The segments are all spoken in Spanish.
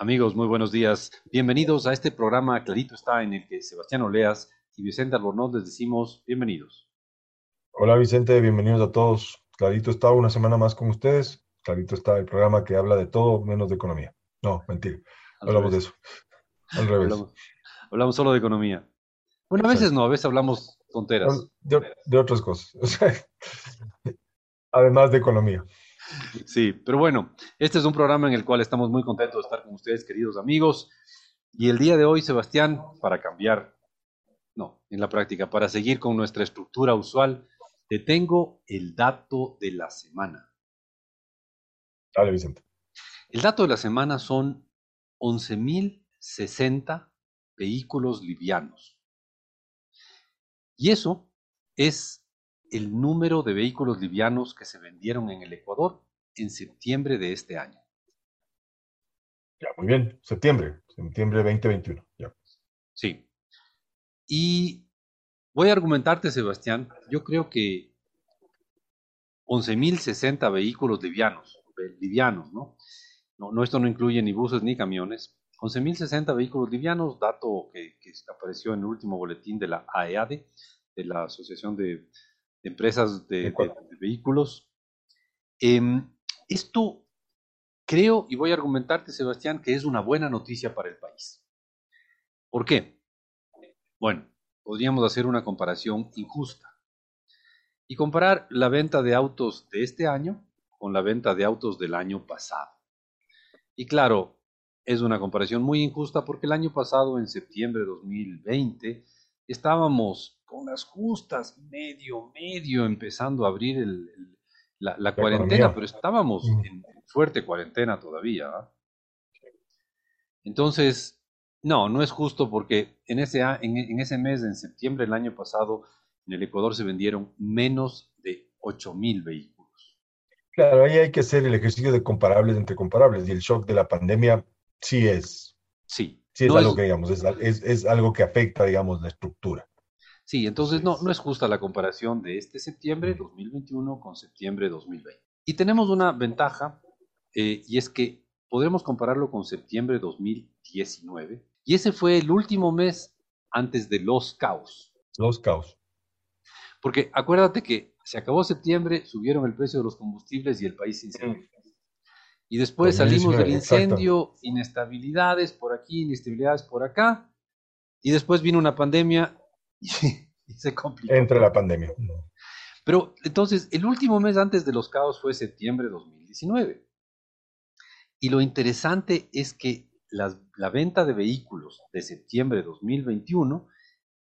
Amigos, muy buenos días. Bienvenidos a este programa Clarito está en el que Sebastián Oleas y Vicente Albornoz les decimos bienvenidos. Hola Vicente, bienvenidos a todos. Clarito está una semana más con ustedes. Clarito está el programa que habla de todo menos de economía. No, mentira. hablamos de eso. Al revés. Hablamos, solo de economía. Bueno, a veces no, a veces hablamos tonteras. De, otras cosas. además de economía. Sí, pero bueno, este es un programa en el cual estamos muy contentos de estar con ustedes, queridos amigos. Y el día de hoy, Sebastián, para cambiar, no, en la práctica, para seguir con nuestra estructura usual, te tengo el dato de la semana. Dale, Vicente. El dato de la semana son 11.060 vehículos livianos. Y eso es el número de vehículos livianos que se vendieron en el Ecuador en septiembre de este año. Ya, muy bien, septiembre, septiembre 2021. Ya. Sí. Y voy a argumentarte, Sebastián, yo creo que 11.060 vehículos livianos, livianos, ¿no? ¿no? No, esto no incluye ni buses ni camiones. 11.060 vehículos livianos, dato que, apareció en el último boletín de la AEAD, de la Asociación de, Empresas de, Vehículos. Em, esto creo, y voy a argumentarte, Sebastián, que es una buena noticia para el país. ¿Por qué? Bueno, podríamos hacer una comparación injusta y comparar la venta de autos de este año con la venta de autos del año pasado. Y claro, es una comparación muy injusta porque el año pasado, en septiembre de 2020, estábamos con las justas, medio, medio, empezando a abrir el, la, cuarentena, pero estábamos en fuerte cuarentena todavía. Entonces, no, no es justo porque en ese, en, ese mes, en septiembre del año pasado, en el Ecuador se vendieron menos de 8 mil vehículos. Claro, ahí hay que hacer el ejercicio de comparables entre comparables y el shock de la pandemia sí es. Sí. Sí es algo que, digamos, es, es algo que afecta, digamos, la estructura. Sí, entonces no, no es justa la comparación de este septiembre 2021 con septiembre 2020. Y tenemos una ventaja, eh, y es que podemos compararlo con septiembre 2019, y ese fue el último mes antes de los caos. Los caos. Porque acuérdate que se acabó septiembre, subieron el precio de los combustibles y el país se incendió. Y después salimos del incendio, inestabilidades por aquí, inestabilidades por acá, y después vino una pandemia y, se complicó. Entre la pandemia. Pero entonces, el último mes antes de los caos fue septiembre de 2019. Y lo interesante es que la venta de vehículos de septiembre de 2021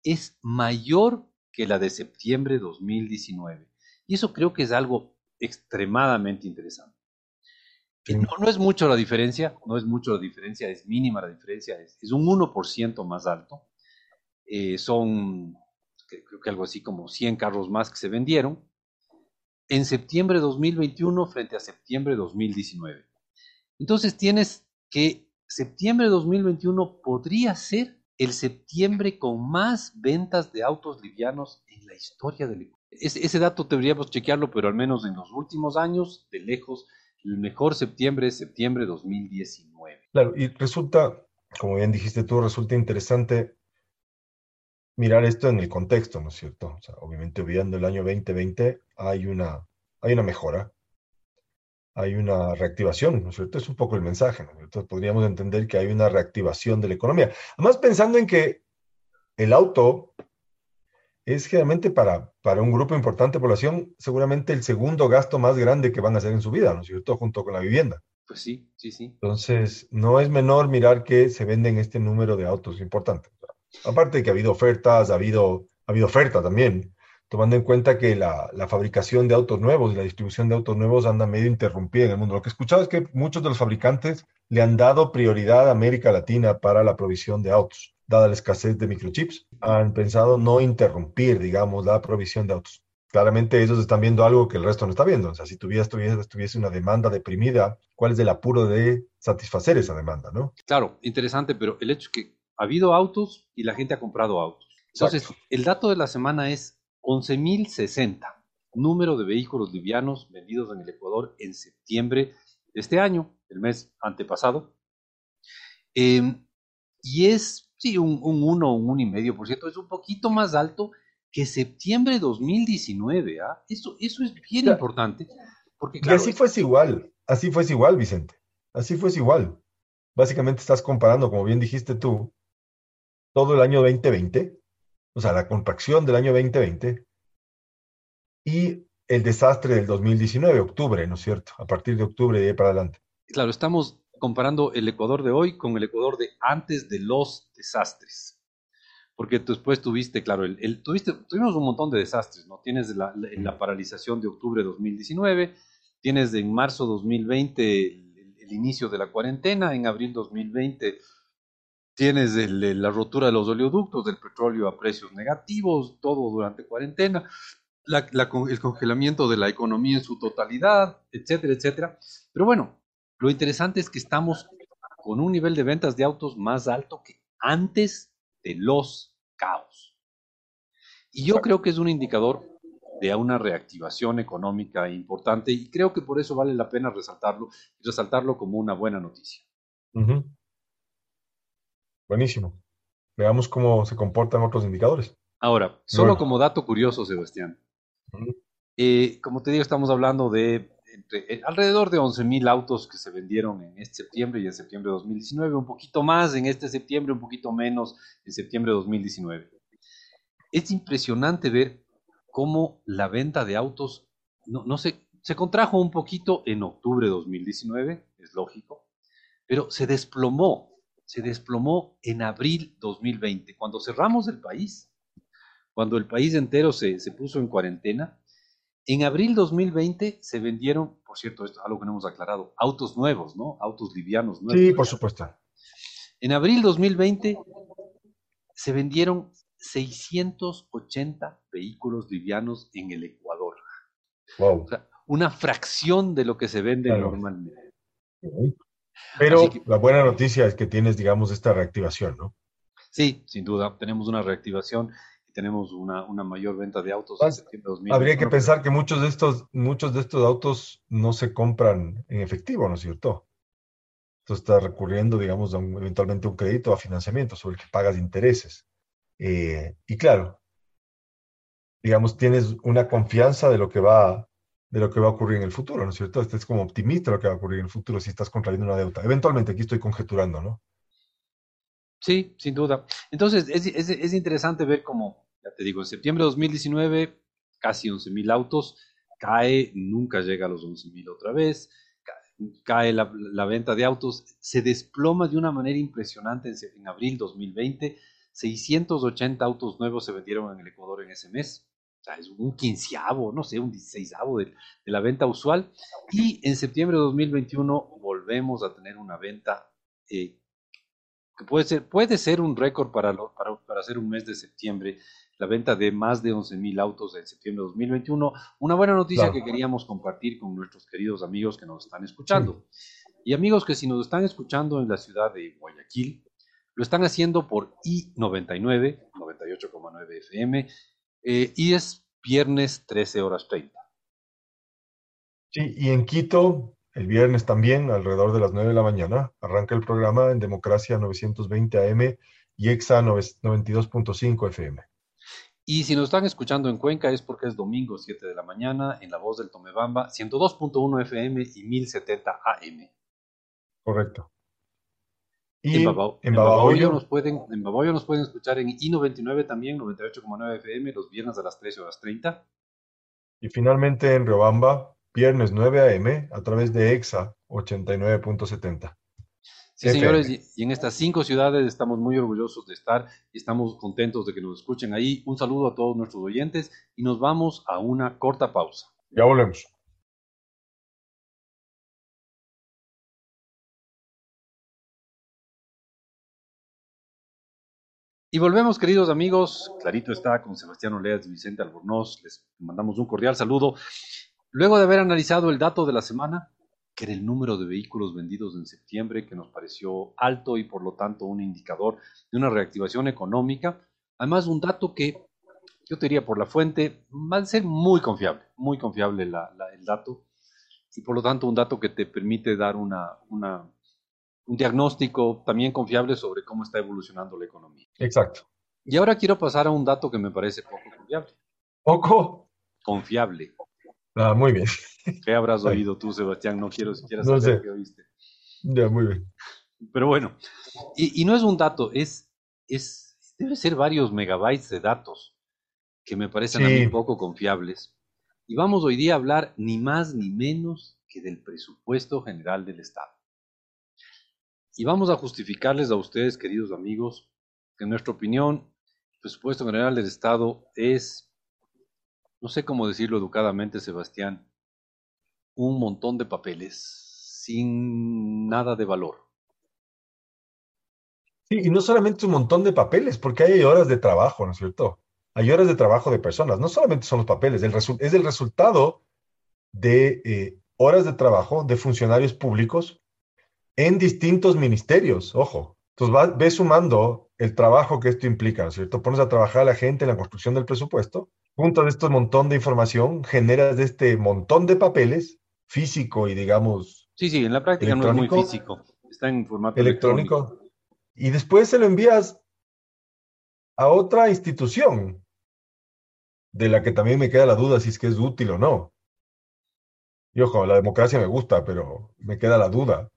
es mayor que la de septiembre de 2019. Y eso creo que es algo extremadamente interesante. No, no, es mucho la diferencia, no es mucho la diferencia, es mínima la diferencia, es, es un 1% más alto. Eh, son creo que algo así como 100 carros más que se vendieron en septiembre de 2021 frente a septiembre de 2019. Entonces tienes que septiembre de 2021 podría ser el septiembre con más ventas de autos livianos en la historia del ese, ese dato deberíamos chequearlo, pero al menos en los últimos años, de lejos, el mejor septiembre es septiembre de 2019. Claro, y resulta, como bien dijiste tú, resulta interesante mirar esto en el contexto, ¿no es cierto? O sea, obviamente, olvidando el año 2020, hay una, hay una mejora, hay una reactivación, ¿no es cierto? Es un poco el mensaje, ¿no es cierto? Podríamos entender que hay una reactivación de la economía. Además, pensando en que el auto es generalmente para, para un grupo importante de población, seguramente el segundo gasto más grande que van a hacer en su vida, ¿no es cierto? Junto con la vivienda. Pues sí, sí, sí. Entonces, no es menor mirar que se venden este número de autos importante. Aparte de que ha habido ofertas, ha habido, ha habido oferta también, tomando en cuenta que la, la, fabricación de autos nuevos y la distribución de autos nuevos anda medio interrumpida en el mundo. Lo que he escuchado es que muchos de los fabricantes le han dado prioridad a América Latina para la provisión de autos. Dada la escasez de microchips, han pensado no interrumpir, digamos, la provisión de autos. Claramente ellos están viendo algo que el resto no está viendo. O sea, si tuviese, tuviese, tuviese una demanda deprimida, ¿cuál es el apuro de satisfacer esa demanda, no? Claro, interesante, pero el hecho que ha habido autos y la gente ha comprado autos. Entonces, el dato de la semana es 11.060, número de vehículos livianos vendidos en el Ecuador en septiembre de este año, el mes antepasado. Em, y es, sí, un, un 1 un 1,5%, es un poquito más alto que septiembre de 2019. ¿ah? Eso, eso es bien importante. Porque, y así fuese igual, así fuese igual, Vicente. Así fuese igual. Básicamente estás comparando, como bien dijiste tú, todo el año 2020, o sea, la contracción del año 2020 y el desastre del 2019, octubre, ¿no es cierto? A partir de octubre de ahí para adelante. Claro, estamos comparando el Ecuador de hoy con el Ecuador de antes de los desastres. Porque después tuviste, claro, el, tuviste, tuvimos un montón de desastres, ¿no? Tienes la, la, paralización de octubre de 2019, tienes en marzo 2020 el, el, inicio de la cuarentena, en abril 2020 tienes la rotura de los oleoductos, del petróleo a precios negativos, todo durante cuarentena, el congelamiento de la economía en su totalidad, etcétera, etcétera. Pero bueno, lo interesante es que estamos con un nivel de ventas de autos más alto que antes de los caos. Y yo creo que es un indicador de una reactivación económica importante y creo que por eso vale la pena resaltarlo resaltarlo como una buena noticia. Buenísimo. Veamos cómo se comportan otros indicadores. Ahora, solo como dato curioso, Sebastián. Eh, como te digo, estamos hablando de eh, alrededor de 11.000 autos que se vendieron en este septiembre y en septiembre de 2019, un poquito más en este septiembre, un poquito menos en septiembre de 2019. Es impresionante ver cómo la venta de autos, no, no se, se contrajo un poquito en octubre de 2019, es lógico, pero se desplomó, se desplomó en abril 2020, cuando cerramos el país, cuando el país entero se, se puso en cuarentena, en abril 2020 se vendieron, por cierto, esto es algo que no hemos aclarado, autos nuevos, ¿no? Autos livianos nuevos. Sí, por supuesto. En abril 2020 se vendieron 680 vehículos livianos en el Ecuador. Wow. O sea, una fracción de lo que se vende normalmente. Pero la buena noticia es que tienes, digamos, esta reactivación, ¿no? Sí, sin duda, tenemos una reactivación tenemos una, una mayor venta de autos en septiembre de 2020. Habría que pensar que muchos de, estos, muchos de estos autos no se compran en efectivo, ¿no es cierto? Entonces está recurriendo, digamos, a un, eventualmente un crédito a financiamiento sobre el que pagas intereses. Eh, y claro, digamos, tienes una confianza de lo que va de lo que va a ocurrir en el futuro, ¿no es cierto? Estás como optimista lo que va a ocurrir en el futuro si estás contrayendo una deuda. Eventualmente, aquí estoy conjeturando, ¿no? Sí, sin duda. Entonces, es, es, es interesante ver cómo ya te digo, en septiembre de 2019, casi 11.000 autos, cae, nunca llega a los 11.000 otra vez, cae la, venta de autos, se desploma de una manera impresionante en, en abril 2020, 680 autos nuevos se vendieron en el Ecuador en ese mes, sea, es un quinceavo, no sé, un dieciséisavo de, de la venta usual, y en septiembre de 2021 volvemos a tener una venta eh, que puede ser, puede ser un récord para, para, para hacer un mes de septiembre, la venta de más de 11.000 autos en septiembre de 2021. Una buena noticia que queríamos compartir con nuestros queridos amigos que nos están escuchando. Y amigos que si nos están escuchando en la ciudad de Guayaquil, lo están haciendo por I99, 98,9 FM, y es viernes 13 horas 30. Sí, y en Quito, el viernes también, alrededor de las 9 de la mañana, arranca el programa en Democracia 920 AM y EXA 92.5 FM. Y si nos están escuchando en Cuenca es porque es domingo 7 de la mañana en la voz del Tomebamba 102.1 FM y 1070 AM. Correcto. Y en, Babahoyo, nos pueden, en Babahoyo nos pueden escuchar en I99 también, 98,9 FM, los viernes a las 13 horas 30. Y finalmente en Riobamba, viernes 9 AM, a través de EXA 89.70. Sí, señores, y en estas cinco ciudades estamos muy orgullosos de estar y estamos contentos de que nos escuchen ahí. Un saludo a todos nuestros oyentes y nos vamos a una corta pausa. Ya volvemos. Y volvemos, queridos amigos. Clarito está con Sebastián Oleas y Vicente Albornoz. Les mandamos un cordial saludo. Luego de haber analizado el dato de la semana, que era el número de vehículos vendidos en septiembre, que nos pareció alto y por lo tanto un indicador de una reactivación económica. Además, un dato que yo te diría por la fuente va a ser muy confiable, muy confiable el dato y por lo tanto un dato que te permite dar una, una, un diagnóstico también confiable sobre cómo está evolucionando la economía. Exacto. Y ahora quiero pasar a un dato que me parece poco confiable. ¿Poco? Confiable. Ah, muy bien. ¿Qué habrás oído tú, Sebastián? No quiero siquiera saber qué oíste. Ya, muy bien. Pero bueno, y, no es un dato, es, es, debe ser varios megabytes de datos que me parecen a mí poco confiables. Y vamos hoy día a hablar ni más ni menos que del presupuesto general del Estado. Y vamos a justificarles a ustedes, queridos amigos, que en nuestra opinión el presupuesto general del Estado es, no sé cómo decirlo educadamente, Sebastián, un montón de papeles sin nada de valor. Sí, y no solamente un montón de papeles, porque hay horas de trabajo, ¿no es cierto? Hay horas de trabajo de personas, no solamente son los papeles, es el resultado de eh, horas de trabajo de funcionarios públicos en distintos ministerios, ojo. Entonces ves sumando el trabajo que esto implica, ¿no es cierto? Pones a trabajar a la gente en la construcción del presupuesto, junto a este montón de información, generas este montón de papeles, físico y digamos... Sí, sí, en la práctica no es muy físico, está en formato electrónico. Y después se lo envías a otra institución, de la que también me queda la duda si es que es útil o no. Y ojo, la democracia me gusta, pero me queda la duda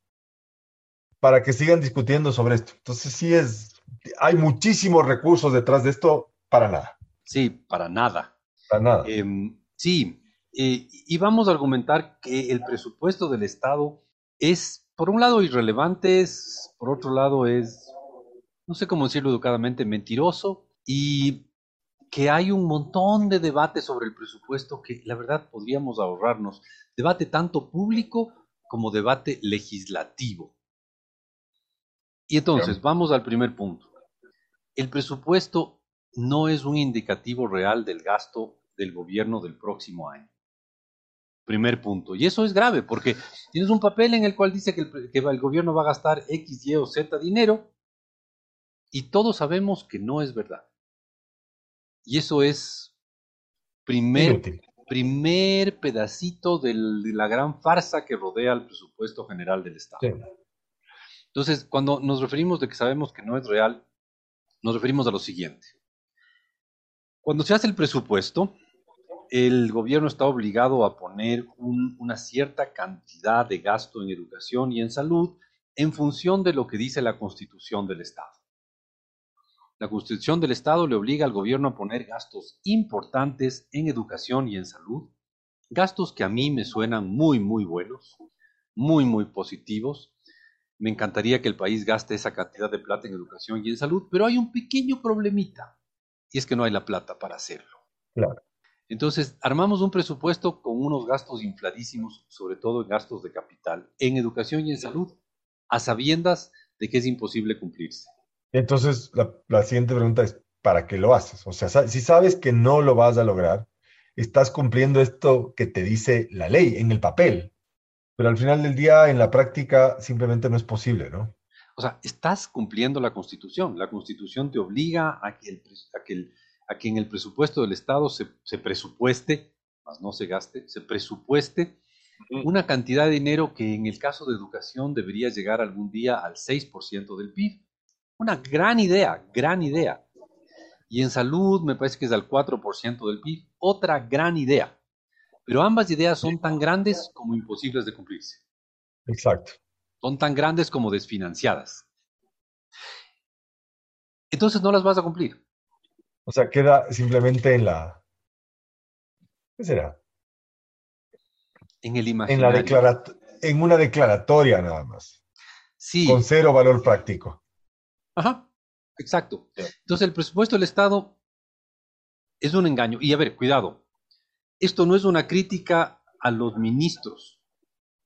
para que sigan discutiendo sobre esto. Entonces sí es, hay muchísimos recursos detrás de esto para nada. Sí, para nada. Para nada. Em, sí, eh, y vamos a argumentar que el presupuesto del Estado es, por un lado, irrelevante, por otro lado, es, no sé cómo decirlo educadamente, mentiroso y que hay un montón de debate sobre el presupuesto que la verdad podríamos ahorrarnos. Debate tanto público como debate legislativo. Y entonces, vamos al primer punto. El presupuesto no es un indicativo real del gasto del gobierno del próximo año. Primer punto. Y eso es grave porque tienes un papel en el cual dice que el, gobierno va a gastar X, Y o Z dinero y todos sabemos que no es verdad. Y eso es primer, primer pedacito de la gran farsa que rodea al presupuesto general del Estado. Entonces, cuando nos referimos de que sabemos que no es real, nos referimos a lo siguiente. Cuando se hace el presupuesto, el gobierno está obligado a poner una cierta cantidad de gasto en educación y en salud en función de lo que dice la constitución del Estado. La constitución del Estado le obliga al gobierno a poner gastos importantes en educación y en salud, gastos que a mí me suenan muy, muy buenos, muy, muy positivos, me encantaría que el país gaste esa cantidad de plata en educación y en salud, pero hay un pequeño problemita, y es que no hay la plata para hacerlo. Claro. Entonces, armamos un presupuesto con unos gastos infladísimos, sobre todo en gastos de capital, en educación y en salud, a sabiendas de que es imposible cumplirse. Entonces, la, la siguiente pregunta es, ¿para qué lo haces? O sea, si sabes que no lo vas a lograr, estás cumpliendo esto que te dice la ley en el papel, pero al final del día, en la práctica, simplemente no es posible, ¿no? O sea, estás cumpliendo la Constitución. La Constitución te obliga a que, en el presupuesto del Estado se, presupueste, más no se gaste, se presupueste una cantidad de dinero que en el caso de educación debería llegar algún día al 6% del PIB. Una gran idea, gran idea. Y en salud me parece que es al 4% del PIB. Otra gran idea. Pero ambas ideas son tan grandes como imposibles de cumplirse. Exacto. Son tan grandes como desfinanciadas. Entonces no las vas a cumplir. O sea, queda simplemente en la... ¿Qué será? En el imaginario. En, la en una declaratoria nada más. Sí. Con cero valor práctico. Ajá, exacto. Entonces el presupuesto del Estado es un engaño. Y a ver, cuidado, esto no es una crítica a los ministros,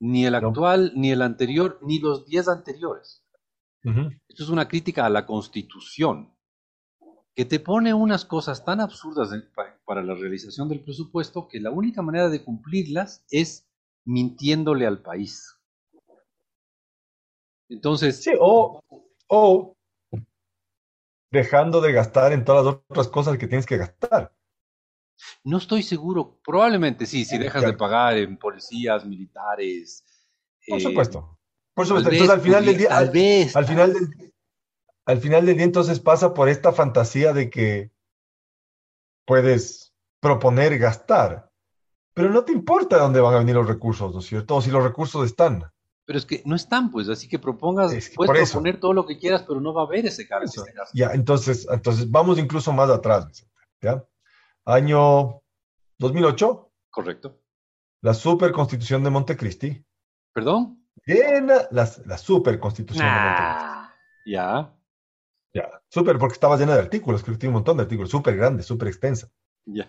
ni el actual, ni el anterior, ni los diez anteriores. Esto es una crítica a la constitución, que te pone unas cosas tan absurdas para la realización del presupuesto que la única manera de cumplirlas es mintiéndole al país. Entonces... Sí, o, o dejando de gastar en todas las otras cosas que tienes que gastar. No estoy seguro, probablemente sí, si dejas de pagar en policías, militares. Por eh, supuesto. Por supuesto, entonces al final del día, al, al final del, al final del día entonces pasa por esta fantasía de que puedes proponer gastar, pero no te importa dónde van a venir los recursos, ¿no es cierto? O si los recursos están. Pero es que no están, pues, así que propongas, puedes proponer todo lo que quieras, pero no va a haber ese gasto. Ya, entonces, entonces vamos incluso más atrás, ¿ya? Año 2008. Correcto. La super constitución de Montecristi. ¿Perdón? Llena la, la super constitución de Montecristi. Ya. Ya, súper, porque estaba llena de artículos, creo que tiene un montón de artículos, súper grande, súper extensa. Ya.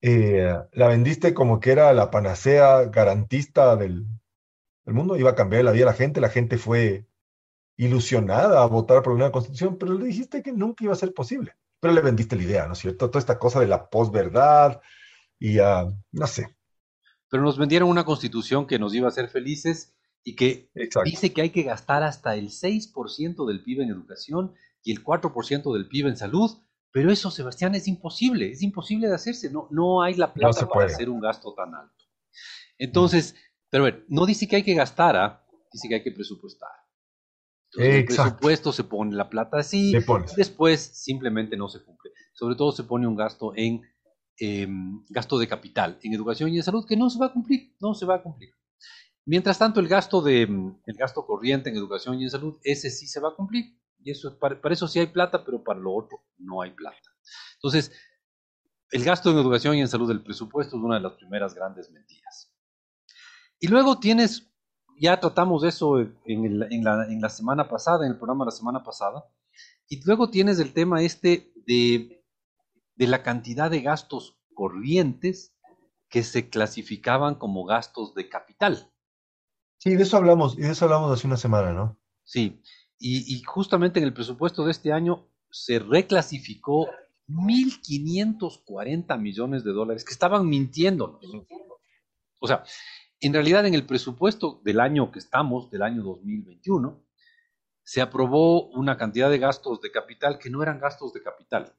Eh, la vendiste como que era la panacea garantista del, mundo, iba a cambiar la vida de la gente, la gente fue ilusionada a votar por una constitución, pero le dijiste que nunca iba a ser posible. Pero le vendiste la idea, ¿no es cierto? Toda esta cosa de la posverdad y no sé. Pero nos vendieron una constitución que nos iba a hacer felices y que dice que hay que gastar hasta el 6% del PIB en educación y el 4% del PIB en salud, pero eso, Sebastián, es imposible, es imposible de hacerse, no, no hay la plata para hacer un gasto tan alto. Entonces, pero ver, no dice que hay que gastar, ¿ah? dice que hay que presupuestar. Entonces, el presupuesto se pone la plata así, después simplemente no se cumple. Sobre todo se pone un gasto en em, gasto de capital, en educación y en salud, que no se va a cumplir, no se va a cumplir. Mientras tanto, el gasto, de, el gasto corriente en educación y en salud, ese sí se va a cumplir. Y eso, para, eso sí hay plata, pero para lo otro no hay plata. Entonces, el gasto en educación y en salud del presupuesto es una de las primeras grandes mentiras. Y luego tienes, ya tratamos eso en, la, en la semana pasada, en el programa de la semana pasada, y luego tienes el tema este de, de la cantidad de gastos corrientes que se clasificaban como gastos de capital. Sí, de eso hablamos, y de eso hablamos hace una semana, ¿no? Sí, y, justamente en el presupuesto de este año se reclasificó 1.540 millones de dólares que estaban mintiéndonos. O sea, en realidad en el presupuesto del año que estamos, del año 2021, se aprobó una cantidad de gastos de capital que no eran gastos de capital.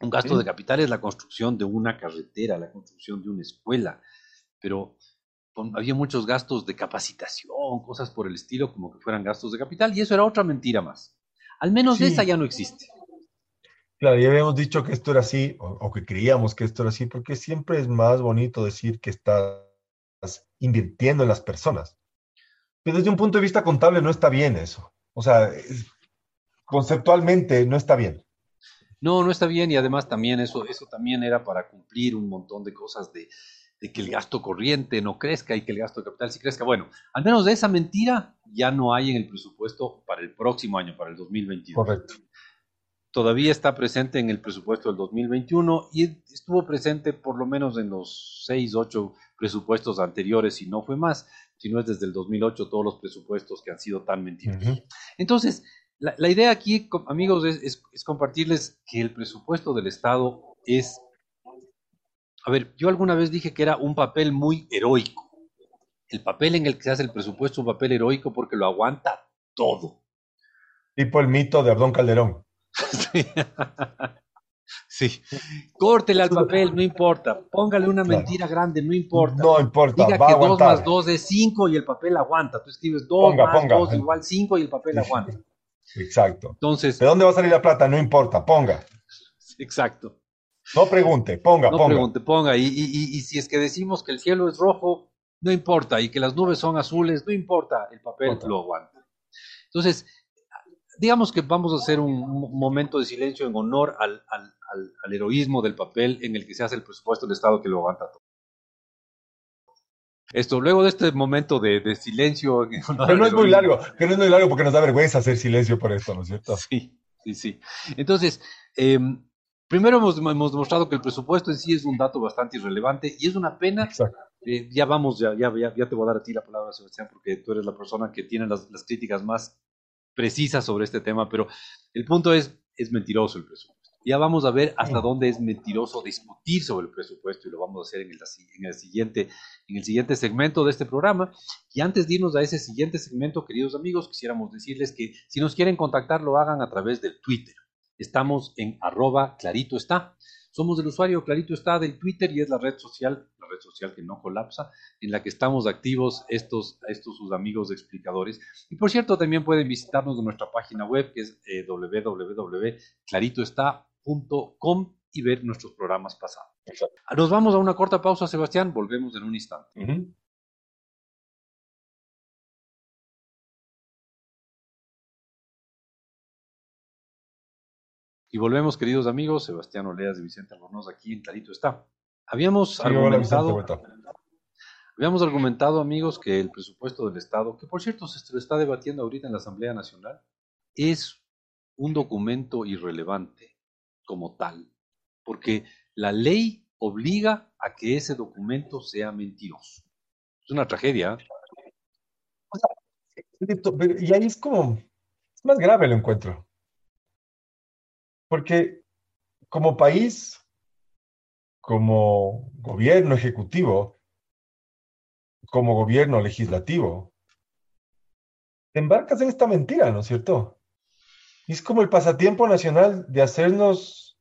Un gasto de capital es la construcción de una carretera, la construcción de una escuela, pero había muchos gastos de capacitación, cosas por el estilo, como que fueran gastos de capital, y eso era otra mentira más. Al menos esa ya no existe. Claro, ya habíamos dicho que esto era así, o, que creíamos que esto era así, porque siempre es más bonito decir que estás invirtiendo en las personas. Pero desde un punto de vista contable no está bien eso. O sea, conceptualmente no está bien. No, no está bien y además también eso, eso también era para cumplir un montón de cosas de, de que el gasto corriente no crezca y que el gasto de capital sí crezca. Bueno, al menos de esa mentira ya no hay en el presupuesto para el próximo año, para el 2022. Correcto. Todavía está presente en el presupuesto del 2021 y estuvo presente por lo menos en los seis, ocho presupuestos anteriores, si no fue más, si no es desde el 2008 todos los presupuestos que han sido tan mentirosos. Entonces, la, idea aquí, amigos, es compartirles que el presupuesto del Estado es a ver, yo alguna vez dije que era un papel muy heroico. El papel en el que se hace el presupuesto es un papel heroico porque lo aguanta todo. Tipo el mito de Abdón Calderón. sí. Córtele al papel, no importa. Póngale una mentira grande, no importa. No importa. Diga que 2 más 2 es 5 y el papel aguanta. Tú escribes 2 más 2 igual 5 y el papel aguanta. Exacto. Entonces. ¿De dónde va a salir la plata? No importa, ponga. Exacto. No pregunte, ponga, no ponga. pregunte, ponga. Y, y, si es que decimos que el cielo es rojo, no importa. Y que las nubes son azules, no importa. El papel lo aguanta. Entonces, digamos que vamos a hacer un momento de silencio en honor al, al, al, heroísmo del papel en el que se hace el presupuesto del Estado que lo aguanta todo. Esto, luego de este momento de, de silencio. Pero no es muy largo, que no es muy largo porque nos da vergüenza hacer silencio por esto, ¿no es cierto? Sí, sí, sí. Entonces, eh, Primero hemos, demostrado que el presupuesto en sí es un dato bastante irrelevante y es una pena. Eh, ya vamos, ya, ya, ya, te voy a dar a ti la palabra, Sebastián, porque tú eres la persona que tiene las, críticas más precisas sobre este tema, pero el punto es, es mentiroso el presupuesto. Ya vamos a ver hasta dónde es mentiroso discutir sobre el presupuesto y lo vamos a hacer en el, en el, siguiente, en el siguiente segmento de este programa. Y antes de irnos a ese siguiente segmento, queridos amigos, quisiéramos decirles que si nos quieren contactar, lo hagan a través del Twitter. Estamos en arroba clarito está. Somos el usuario Clarito está del Twitter y es la red social, la red social que no colapsa, en la que estamos activos estos, estos sus amigos explicadores. Y por cierto, también pueden visitarnos en nuestra página web que es eh, www.claritoestá.com y ver nuestros programas pasados. Nos vamos a una corta pausa, Sebastián, volvemos en un instante. Y volvemos, queridos amigos, Sebastián Oleas y Vicente Albornoz aquí en Clarito está. Habíamos argumentado, habíamos argumentado, amigos, que el presupuesto del Estado, que por cierto se lo está debatiendo ahorita en la Asamblea Nacional, es un documento irrelevante como tal, porque la ley obliga a que ese documento sea mentiroso. Es una tragedia. Y ahí es como, es más grave el encuentro. Porque como país, como gobierno ejecutivo, como gobierno legislativo, te embarcas en esta mentira, ¿no es cierto? es como el pasatiempo nacional de hacernos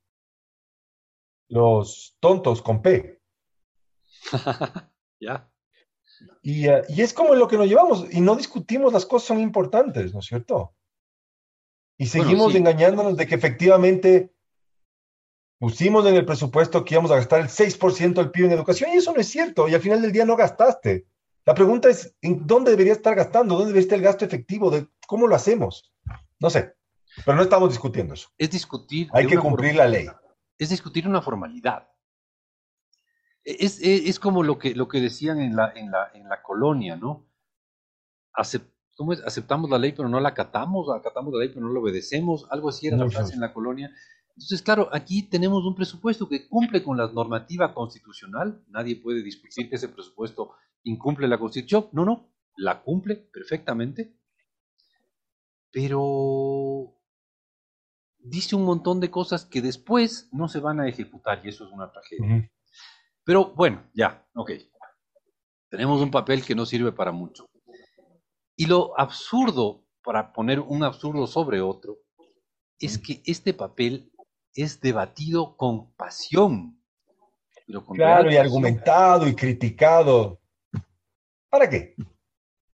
los tontos con P. ya. Y, eh, y, es como lo que nos llevamos, y no discutimos las cosas son importantes, ¿no es cierto? Y seguimos engañándonos de que efectivamente pusimos en el presupuesto que íbamos a gastar el 6% del PIB en educación y eso no es cierto y al final del día no gastaste. La pregunta es, ¿en dónde debería estar gastando? ¿Dónde debería estar el gasto efectivo? De, ¿Cómo lo hacemos? No sé, pero no estamos discutiendo eso. Es discutir. Hay que cumplir la ley. Es discutir una formalidad. Es, es, como lo que, lo que decían en la, en la, en la colonia, ¿no? ¿Cómo es? Aceptamos la ley, pero no la acatamos, acatamos la ley, pero no la obedecemos, algo así era la frase en la colonia. Entonces, claro, aquí tenemos un presupuesto que cumple con la normativa constitucional, nadie puede discutir que ese presupuesto incumple la constitución, no, no, la cumple perfectamente, pero dice un montón de cosas que después no se van a ejecutar y eso es una tragedia. Pero bueno, ya, ok. Tenemos un papel que no sirve para mucho. Y lo absurdo, para poner un absurdo sobre otro, es que este papel es debatido con pasión. claro, y argumentado y criticado. ¿Para qué?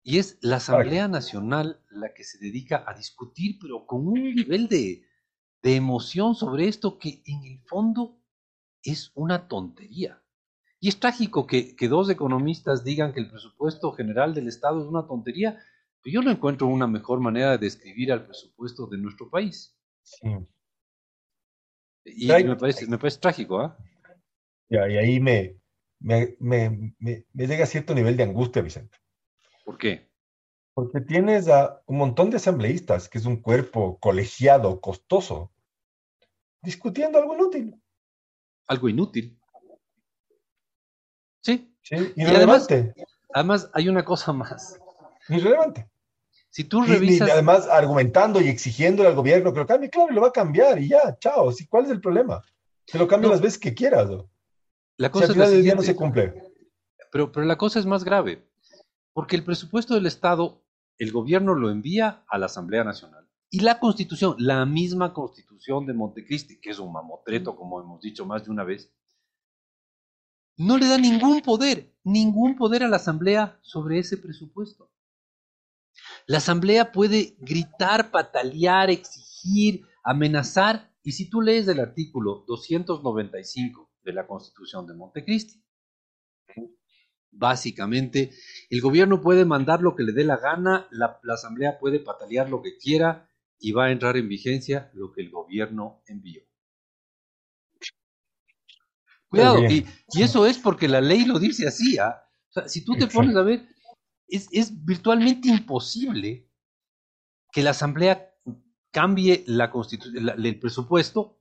Y es la Asamblea Nacional la que se dedica a discutir, pero con un nivel de, de emoción sobre esto que en el fondo es una tontería. Y es trágico que, que, dos economistas digan que el presupuesto general del Estado es una tontería, yo no encuentro una mejor manera de describir al presupuesto de nuestro país. Y me parece, me parece trágico, ¿ah? y ahí me, me, me, me, llega a cierto nivel de angustia, Vicente. ¿Por qué? Porque tienes a un montón de asambleístas, que es un cuerpo colegiado, costoso, discutiendo algo inútil. Algo inútil. Sí. sí irrelevante. además, hay una cosa más. Irrelevante. Si tú revisas. Y, además argumentando y exigiendo al gobierno que lo cambie, claro, lo va a cambiar y ya, chao. ¿Cuál es el problema? Se lo cambia las veces que quieras. La cosa si al final del día no se cumple. Pero, pero la cosa es más grave, porque el presupuesto del Estado, el gobierno lo envía a la Asamblea Nacional. Y la Constitución, la misma Constitución de Montecristi, que es un mamotreto, como hemos dicho más de una vez, no le da ningún poder, ningún poder a la Asamblea sobre ese presupuesto. La asamblea puede gritar, patalear, exigir, amenazar, y si tú lees el artículo 295 de la Constitución de Montecristi, básicamente el gobierno puede mandar lo que le dé la gana, la, asamblea puede patalear lo que quiera y va a entrar en vigencia lo que el gobierno envió. Cuidado, y, eso es porque la ley lo dice así. ¿ah? si tú te pones a ver, es, virtualmente imposible que la Asamblea cambie la el presupuesto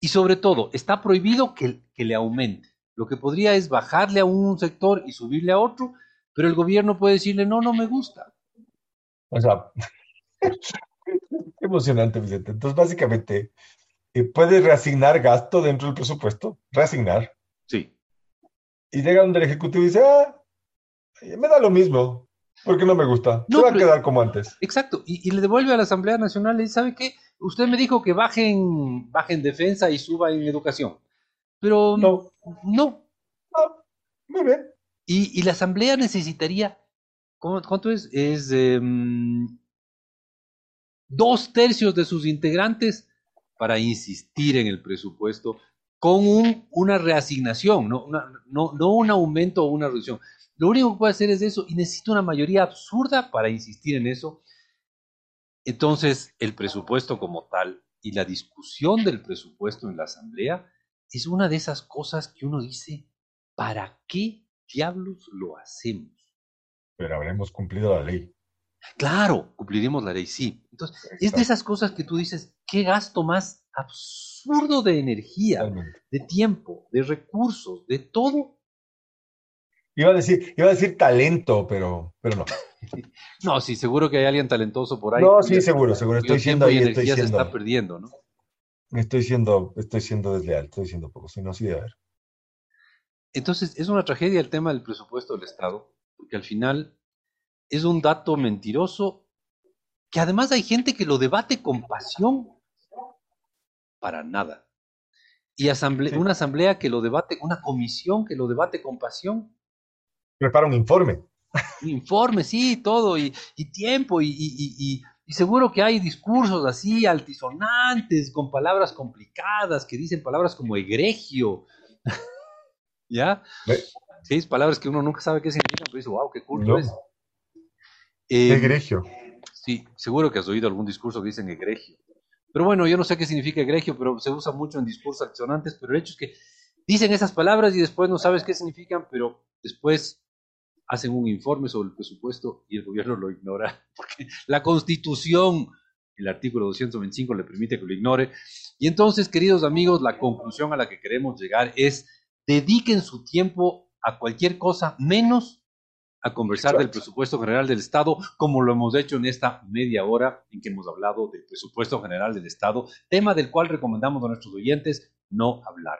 y sobre todo está prohibido que, que le aumente. Lo que podría es bajarle a un sector y subirle a otro, pero el gobierno puede decirle, no, no me gusta. O sea, emocionante, Vicente. Entonces, básicamente, eh, puede reasignar gasto dentro del presupuesto, reasignar. Sí. Y llega donde el Ejecutivo dice, ah, me da lo mismo, porque no me gusta. No, Se va a quedar como antes. Exacto, y, le devuelve a la Asamblea Nacional y ¿sabe qué? Usted me dijo que bajen, bajen defensa y suba en educación. Pero No. no. Muy bien. Y, y la asamblea necesitaría, ¿cómo- ¿cuánto es? Es em, dos tercios de sus integrantes para insistir en el presupuesto con un- una reasignación, no, Una- no, no un aumento o una reducción. Lo único que puede hacer es eso y necesita una mayoría absurda para insistir en eso. Entonces, el presupuesto como tal y la discusión del presupuesto en la asamblea es una de esas cosas que uno dice, ¿para qué diablos lo hacemos? Pero habremos cumplido la ley. Claro, cumpliremos la ley, sí. Entonces, es de esas cosas que tú dices, ¿qué gasto más absurdo de energía, Totalmente. de tiempo, de recursos, de todo? Iba a decir, iba a decir talento, pero, pero no. No, sí, seguro que hay alguien talentoso por ahí. No, sí, seguro, seguro. Estoy siendo ahí, estoy energía se siendo, está perdiendo, ¿no? estoy siendo, estoy siendo desleal, estoy siendo poco. Si no, sí, a ver. Entonces, es una tragedia el tema del presupuesto del Estado, porque al final es un dato mentiroso que además hay gente que lo debate con pasión para nada. Y asamble- Sí. una asamblea que lo debate, una comisión que lo debate con pasión, Prepara un informe. un informe, sí, todo, y, y tiempo, y, y- y- y- y seguro que hay discursos así altisonantes, con palabras complicadas, que dicen palabras como egregio, ¿ya? Sí, es palabras que uno nunca sabe qué significan, pero dice, wow, qué culto No. es. Eh, egregio. Sí, seguro que has oído algún discurso que dicen egregio. Pero bueno, yo no sé qué significa egregio, pero se usa mucho en discursos accionantes, pero el hecho es que dicen esas palabras y después no sabes qué significan, pero después hacen un informe sobre el presupuesto y el gobierno lo ignora, porque la constitución, el artículo 225 le permite que lo ignore. Y entonces, queridos amigos, la conclusión a la que queremos llegar es, dediquen su tiempo a cualquier cosa menos a conversar del presupuesto general del Estado, como lo hemos hecho en esta media hora en que hemos hablado del presupuesto general del Estado, tema del cual recomendamos a nuestros oyentes no hablar.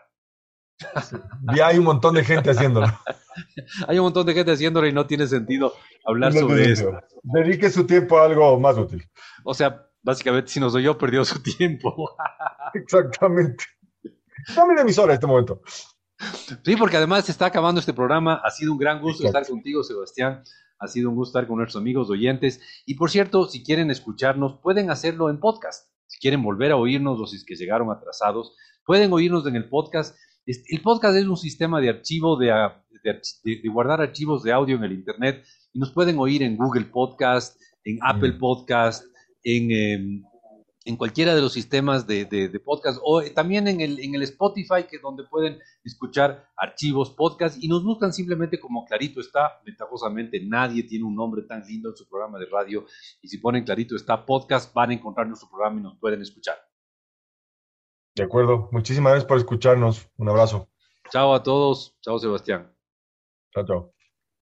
Ya hay un montón de gente haciéndolo. Hay un montón de gente haciéndolo y no tiene sentido hablar No sobre eso. Dedique su tiempo a algo más útil. O sea, básicamente, si nos oyó, perdió su tiempo. Exactamente. Dame de emisora en este momento. Sí, porque además se está acabando este programa. Ha sido un gran gusto Exacto. estar contigo, Sebastián. Ha sido un gusto estar con nuestros amigos oyentes. Y por cierto, si quieren escucharnos, pueden hacerlo en podcast. Si quieren volver a oírnos o si es que llegaron atrasados, pueden oírnos en el podcast. El podcast es un sistema de archivo, de, a- de de- guardar archivos de audio en el Internet. Y nos pueden oír en Google Podcast, en Apple. Podcast, en, em, en cualquiera de los sistemas de, de- de podcast o eh, también en el, en el Spotify, que donde pueden escuchar archivos, podcast y nos buscan simplemente como Clarito está. Ventajosamente, nadie tiene un nombre tan lindo en su programa de radio. Y si ponen Clarito está podcast, van a encontrar nuestro programa y nos pueden escuchar. De acuerdo. Muchísimas gracias por escucharnos. Un abrazo. Chao a todos. Chao, Sebastián. Chao, chao.